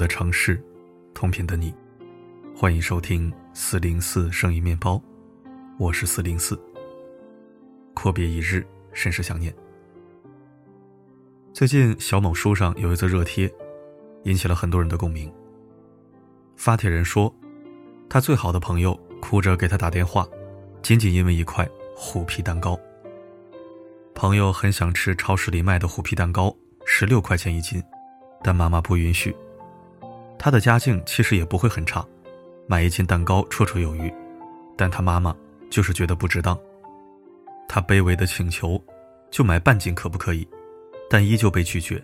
的城市，同频的你，欢迎收听四零四声音面包，我是四零四。阔别一日，甚是想念。最近小某书上有一则热帖，引起了很多人的共鸣。发帖人说，他最好的朋友哭着给他打电话，仅仅因为一块虎皮蛋糕。朋友很想吃超市里卖的虎皮蛋糕，十六块钱一斤。但妈妈不允许。他的家境其实也不会很差，买一斤蛋糕绰绰有余。但他妈妈就是觉得不值当。他卑微的请求，就买半斤可不可以？但依旧被拒绝。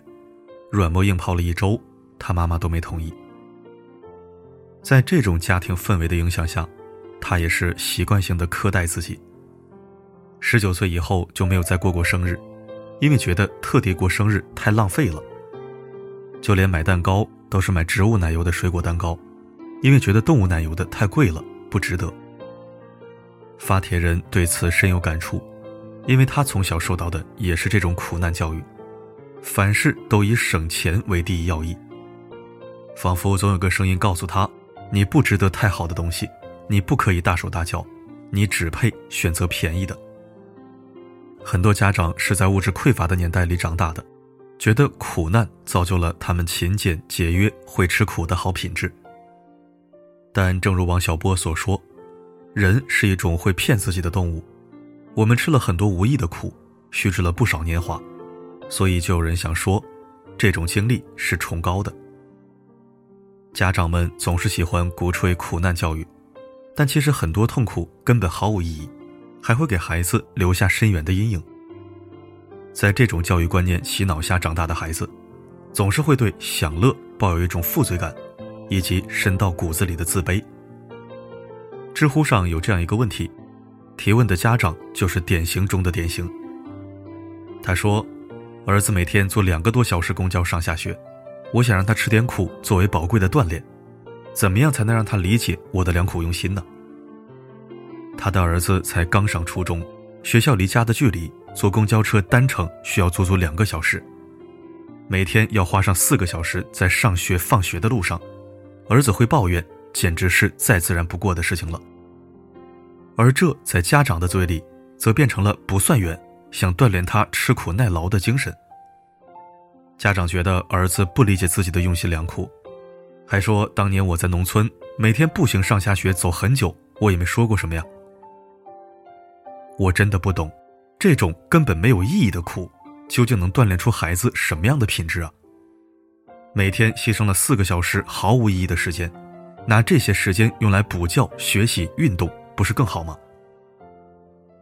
软磨硬泡了一周，他妈妈都没同意。在这种家庭氛围的影响下，他也是习惯性的苛待自己。十九岁以后就没有再过过生日，因为觉得特地过生日太浪费了。就连买蛋糕都是买植物奶油的水果蛋糕，因为觉得动物奶油的太贵了，不值得。发帖人对此深有感触，因为他从小受到的也是这种苦难教育，凡事都以省钱为第一要义，仿佛总有个声音告诉他：你不值得太好的东西，你不可以大手大脚，你只配选择便宜的。很多家长是在物质匮乏的年代里长大的。觉得苦难造就了他们勤俭节约、会吃苦的好品质。但正如王小波所说，人是一种会骗自己的动物。我们吃了很多无意的苦，虚掷了不少年华，所以就有人想说，这种经历是崇高的。家长们总是喜欢鼓吹苦难教育，但其实很多痛苦根本毫无意义，还会给孩子留下深远的阴影。在这种教育观念洗脑下长大的孩子，总是会对享乐抱有一种负罪感，以及深到骨子里的自卑。知乎上有这样一个问题，提问的家长就是典型中的典型。他说：“儿子每天坐两个多小时公交上下学，我想让他吃点苦作为宝贵的锻炼，怎么样才能让他理解我的良苦用心呢？”他的儿子才刚上初中，学校离家的距离。坐公交车单程需要足足两个小时，每天要花上四个小时在上学放学的路上，儿子会抱怨，简直是再自然不过的事情了。而这在家长的嘴里，则变成了不算远，想锻炼他吃苦耐劳的精神。家长觉得儿子不理解自己的用心良苦，还说当年我在农村每天步行上下学走很久，我也没说过什么呀。我真的不懂。这种根本没有意义的苦，究竟能锻炼出孩子什么样的品质啊？每天牺牲了四个小时毫无意义的时间，拿这些时间用来补觉、学习、运动，不是更好吗？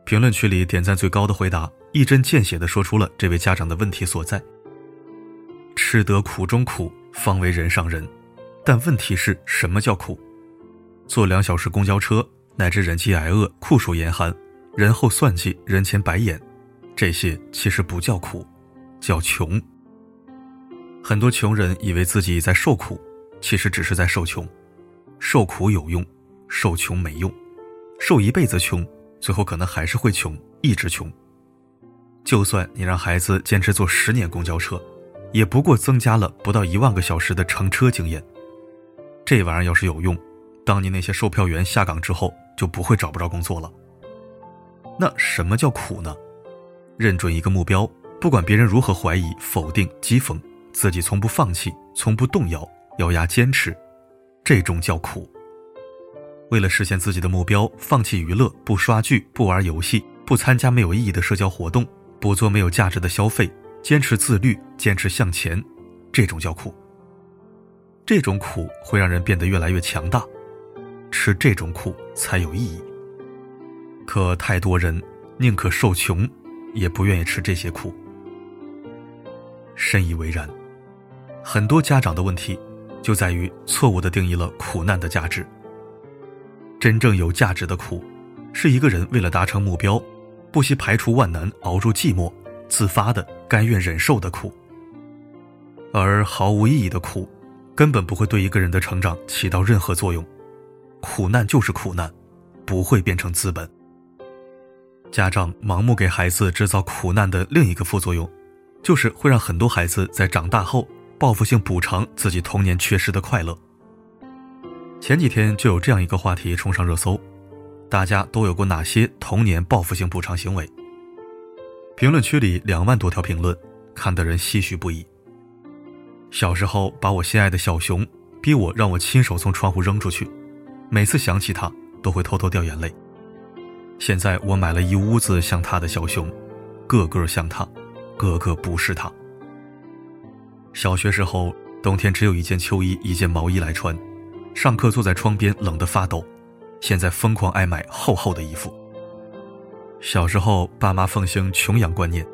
评论区里点赞最高的回答，一针见血地说出了这位家长的问题所在：吃得苦中苦，方为人上人。但问题是什么叫苦？坐两小时公交车，乃至忍饥挨饿、酷暑严寒。人后算计，人前白眼，这些其实不叫苦，叫穷。很多穷人以为自己在受苦，其实只是在受穷。受苦有用，受穷没用。受一辈子穷，最后可能还是会穷，一直穷。就算你让孩子坚持坐十年公交车，也不过增加了不到一万个小时的乘车经验。这玩意儿要是有用，当年那些售票员下岗之后，就不会找不着工作了。那什么叫苦呢？认准一个目标，不管别人如何怀疑、否定、讥讽，自己从不放弃，从不动摇，咬牙坚持，这种叫苦。为了实现自己的目标，放弃娱乐，不刷剧，不玩游戏，不参加没有意义的社交活动，不做没有价值的消费，坚持自律，坚持向前，这种叫苦。这种苦会让人变得越来越强大，吃这种苦才有意义。可太多人宁可受穷，也不愿意吃这些苦。深以为然，很多家长的问题就在于错误的定义了苦难的价值。真正有价值的苦，是一个人为了达成目标，不惜排除万难，熬住寂寞，自发的甘愿忍受的苦。而毫无意义的苦，根本不会对一个人的成长起到任何作用。苦难就是苦难，不会变成资本。家长盲目给孩子制造苦难的另一个副作用，就是会让很多孩子在长大后报复性补偿自己童年缺失的快乐。前几天就有这样一个话题冲上热搜，大家都有过哪些童年报复性补偿行为？评论区里两万多条评论，看得人唏嘘不已。小时候把我心爱的小熊逼我让我亲手从窗户扔出去，每次想起它都会偷偷掉眼泪。现在我买了一屋子像他的小熊，个个像他，个个不是他。小学时候冬天只有一件秋衣一件毛衣来穿，上课坐在窗边冷得发抖，现在疯狂爱买厚厚的衣服。小时候爸妈奉行穷养观念，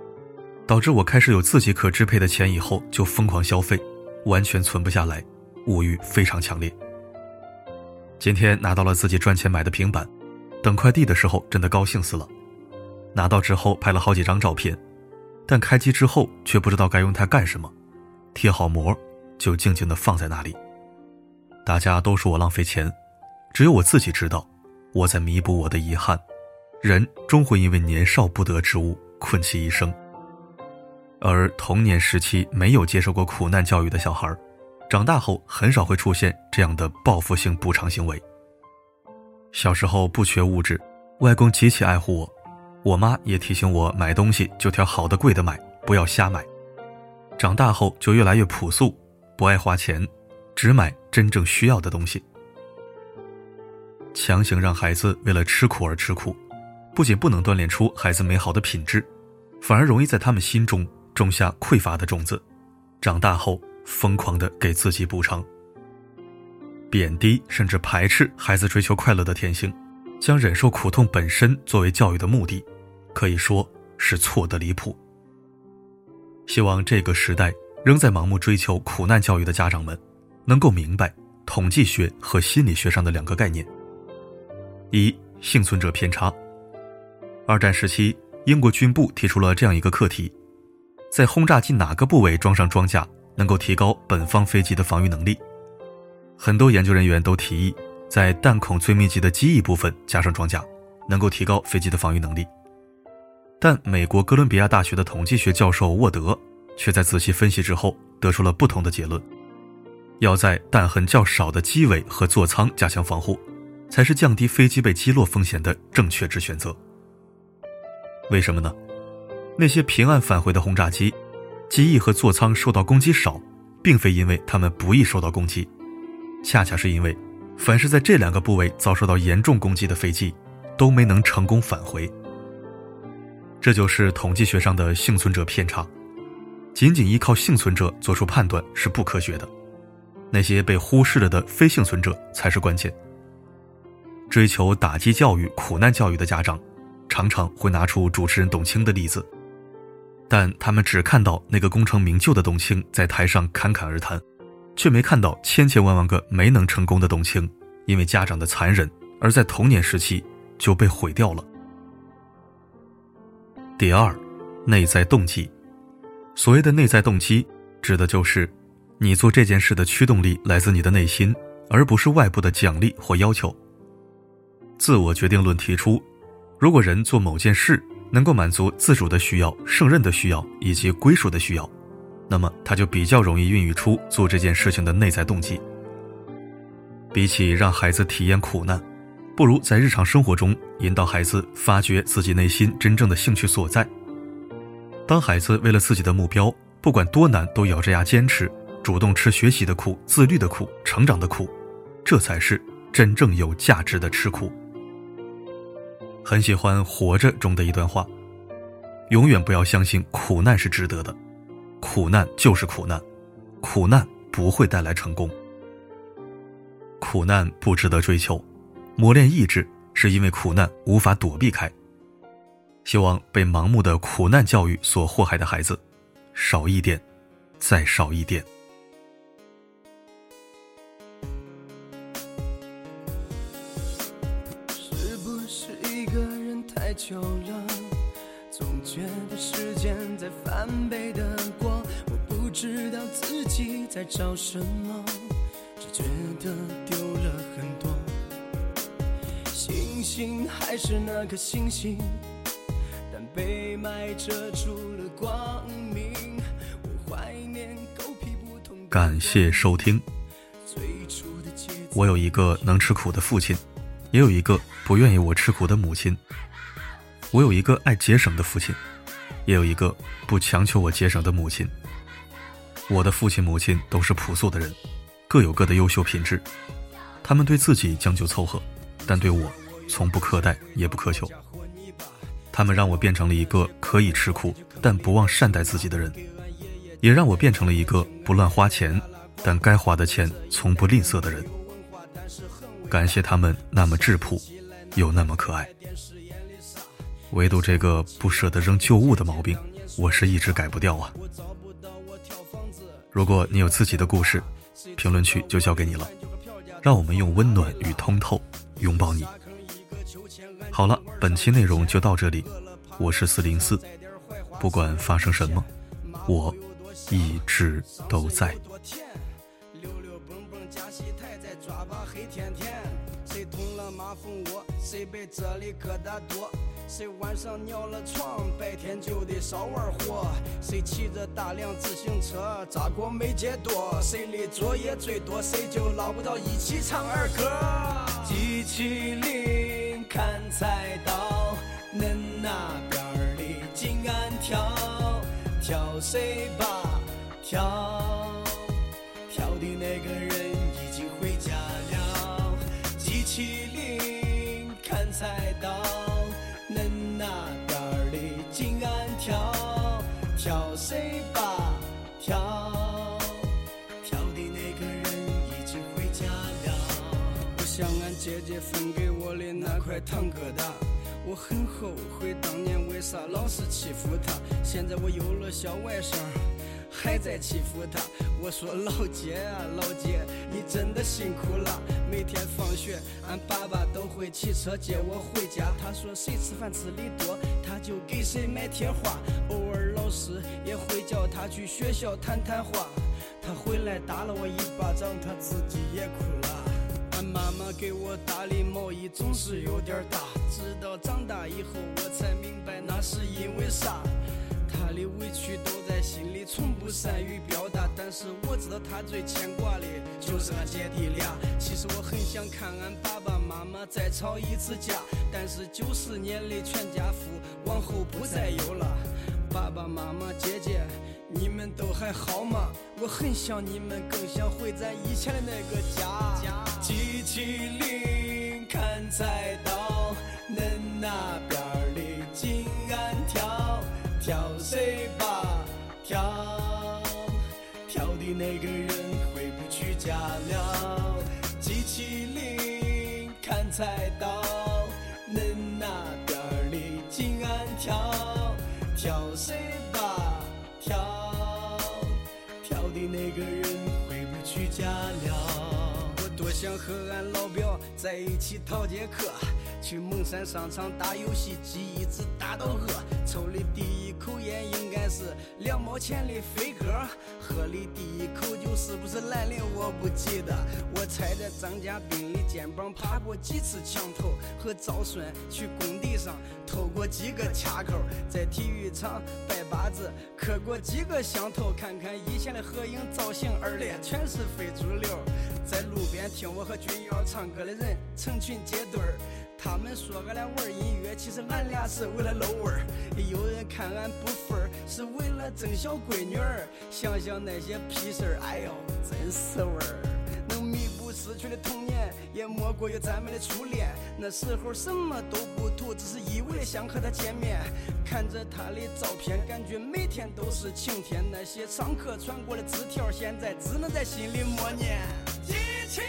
导致我开始有自己可支配的钱以后就疯狂消费。完全存不下来，物欲非常强烈。今天拿到了自己赚钱买的平板，等快递的时候真的高兴死了。拿到之后拍了好几张照片，但开机之后却不知道该用它干什么。贴好膜，就静静地放在那里。大家都说我浪费钱，只有我自己知道，我在弥补我的遗憾。人终会因为年少不得之物困其一生。而童年时期没有接受过苦难教育的小孩，长大后很少会出现这样的报复性补偿行为。小时候不缺物质，外公极其爱护我，我妈也提醒我买东西就挑好的贵的买，不要瞎买。长大后就越来越朴素，不爱花钱，只买真正需要的东西。强行让孩子为了吃苦而吃苦，不仅不能锻炼出孩子美好的品质，反而容易在他们心中。种下匮乏的种子，长大后疯狂的给自己补偿，贬低甚至排斥孩子追求快乐的天性，将忍受苦痛本身作为教育的目的，可以说是错得离谱。希望这个时代仍在盲目追求苦难教育的家长们，能够明白统计学和心理学上的两个概念：一、幸存者偏差。二战时期，英国军部提出了这样一个课题。在轰炸机哪个部位装上装甲，能够提高本方飞机的防御能力？很多研究人员都提议，在弹孔最密集的机翼部分加上装甲，能够提高飞机的防御能力。但美国哥伦比亚大学的统计学教授沃德，却在仔细分析之后得出了不同的结论：要在弹痕较少的机尾和座舱加强防护，才是降低飞机被击落风险的正确之选择。为什么呢？那些平安返回的轰炸机，机翼和座舱受到攻击少，并非因为它们不易受到攻击，恰恰是因为，凡是在这两个部位遭受到严重攻击的飞机，都没能成功返回。这就是统计学上的幸存者偏差。仅仅依靠幸存者做出判断是不科学的，那些被忽视了的非幸存者才是关键。追求打击教育、苦难教育的家长，常常会拿出主持人董卿的例子。但他们只看到那个功成名就的董卿在台上侃侃而谈，却没看到千千万万个没能成功的董卿，因为家长的残忍而在童年时期就被毁掉了。第二，内在动机。所谓的内在动机，指的就是你做这件事的驱动力来自你的内心，而不是外部的奖励或要求。自我决定论提出，如果人做某件事，能够满足自主的需要、胜任的需要以及归属的需要，那么他就比较容易孕育出做这件事情的内在动机。比起让孩子体验苦难，不如在日常生活中引导孩子发掘自己内心真正的兴趣所在。当孩子为了自己的目标，不管多难都咬着牙坚持，主动吃学习的苦、自律的苦、成长的苦，这才是真正有价值的吃苦。很喜欢《活着》中的一段话：“永远不要相信苦难是值得的，苦难就是苦难，苦难不会带来成功。苦难不值得追求，磨练意志是因为苦难无法躲避开。希望被盲目的苦难教育所祸害的孩子，少一点，再少一点。”是不是一个人太久了，总觉得时间在翻倍的过，知道自己在找什么，只觉得丢了很多。星星还是那颗星星，但被霾遮住了光明。我怀念狗屁不通。感谢收听。我有一个能吃苦的父亲，也有一个不愿意我吃苦的母亲。我有一个爱节省的父亲，也有一个不强求我节省的母亲。我的父亲母亲都是朴素的人，各有各的优秀品质。他们对自己将就凑合，但对我从不苛待，也不苛求。他们让我变成了一个可以吃苦，但不忘善待自己的人，也让我变成了一个不乱花钱，但该花的钱从不吝啬的人。感谢他们那么质朴，又那么可爱。唯独这个不舍得扔旧物的毛病，我是一直改不掉啊。如果你有自己的故事，评论区就交给你了。让我们用温暖与通透拥抱你。好了，本期内容就到这里。我是四零四，不管发生什么，我一直都在。谁捅了马蜂窝？谁被这里疙瘩多？谁晚上尿了床？白天就得少玩火。谁骑着大辆自行车？咋过没节多？谁的作业最多？谁就捞不到一起唱儿歌。机器灵砍菜刀，恁那边儿的金安跳，跳谁吧？跳，跳的那个人已经回家了。机器灵砍菜刀，的那块糖疙瘩，我很后悔当年为啥老是欺负她。现在我有了小外甥。还在欺负他，我说老姐啊老姐，你真的辛苦了。每天放学，俺爸爸都会骑车接我回家。他说谁吃饭吃的多，他就给谁买贴画。偶尔老师也会叫他去学校谈谈话。他回来打了我一巴掌，他自己也哭了。妈妈给我打的毛衣总是有点大，直到长大以后我才明白那是因为啥。他的委屈都在心里，从不善于表达。但是我知道他最牵挂的就是俺姐弟俩。其实我很想看俺爸爸妈妈再吵一次架，但是九十年的全家福往后不再有了。爸爸妈妈、姐姐，你们都还好吗？我很想你们，更想回咱以前的那个家。机器灵砍菜刀，恁那边的金安跳。跳谁吧，挑挑的那个人回不去家了。机器灵砍菜刀，恁那边的金安挑，和俺老表在一起讨节课。去蒙山商场打游戏机，一直打到饿。抽的第一口烟应该是两毛钱的飞鸽，喝的第一口酒是不是兰陵我不记得。我踩在张家斌的肩膀爬过几次墙头，和赵顺去工地上偷过几个卡扣，在体育场拜把子磕过几个响头。看看以前的合影造型，二列全是非主流。在路边听我和君瑶唱歌的人成群结队儿。他们说俺俩玩音乐，其实俺俩是为了露味儿。有人看俺不分儿，是为了争小闺女儿。想想那些屁事儿，哎呦，真是味儿。能弥补失去的童年，也莫过于咱们的初恋。那时候什么都不图，只是一味的想和他见面。看着他的照片，感觉每天都是晴天。那些上课传过的纸条，现在只能在心里默念。一起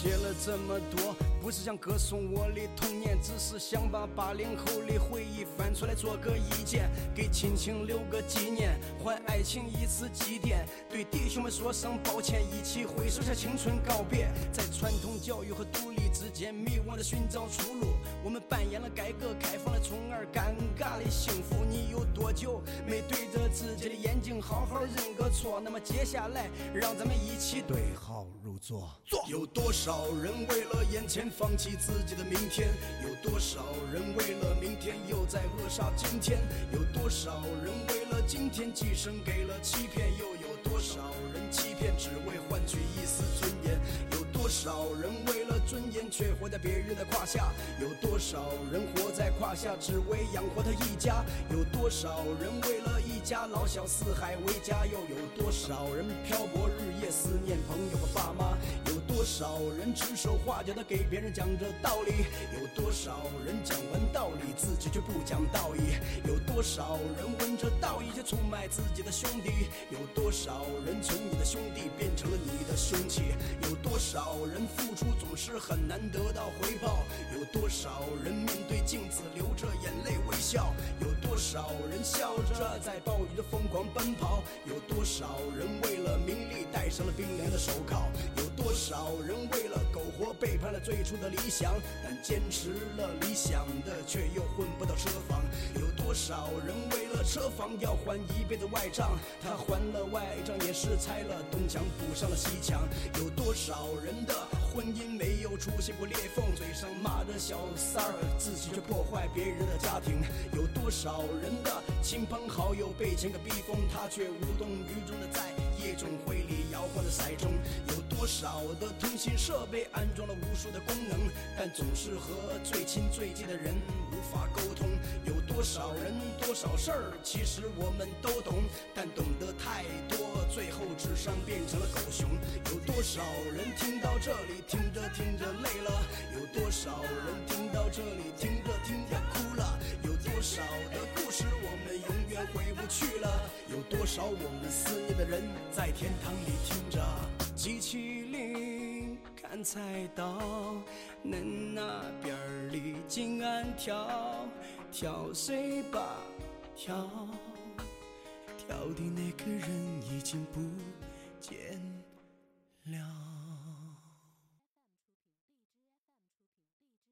写了这么多，不是想歌颂我的童年，只是想把八零后的回忆翻出来做个意见，给亲情留个纪念，还爱情一次祭奠，对弟兄们说声抱歉，一起挥手向青春告别，在传统教育和独立之间迷惘的寻找出路。我们扮演了改革开放的宠儿，尴尬的幸福。你有多久没对着自己的眼睛好好认个错？那么接下来，让咱们一起对号入座。有多少人为了眼前放弃自己的明天？有多少人为了明天又在扼杀今天？有多少人为了今天寄生给了欺骗？又有多少人欺骗只为换取一丝尊严？有多少人为了尊严却活在别人的胯下？有多少人活在胯下只为养活他一家？有多少人为了一家老小四海为家？又有多少人漂泊日夜思念朋友和爸妈？多少人指手画脚的给别人讲着道理？有多少人讲完道理自己却不讲道义？有多少人闻着道义却出卖自己的兄弟？有多少人从你的兄弟变成了你的凶器？有多少人付出总是很难得到回报？有多少人面对镜子流着眼泪微笑？有多少人笑着在暴雨中疯狂奔跑？有多少人为了名利戴上了冰凉的手铐？有多少人为了苟活背叛了最初的理想？但坚持了理想的却又混不到车房？有多少老人为了车房要还一辈子外账？他还了外账也是拆了东墙补上了西墙。有多少人的婚姻没有出现过裂缝？嘴上骂着小三儿，自己却破坏别人的家庭。有多少人的亲朋好友被钱给逼疯，他却无动于衷的在夜总会里摇晃着骰盅。有多少的通信设备安装了无数的功能，但总是和最亲最近的人无法沟通。有多少人多少事儿，其实我们都懂，但懂得太多，最后智商变成了狗熊。有多少人听到这里，听着听着累了？有多少人听到这里，听着听着哭了？有多少的回不去了？有多少我们思念的人在天堂里听着？机器灵看菜刀，恁那边儿的金安跳，跳谁吧跳，跳的那个人已经不见了。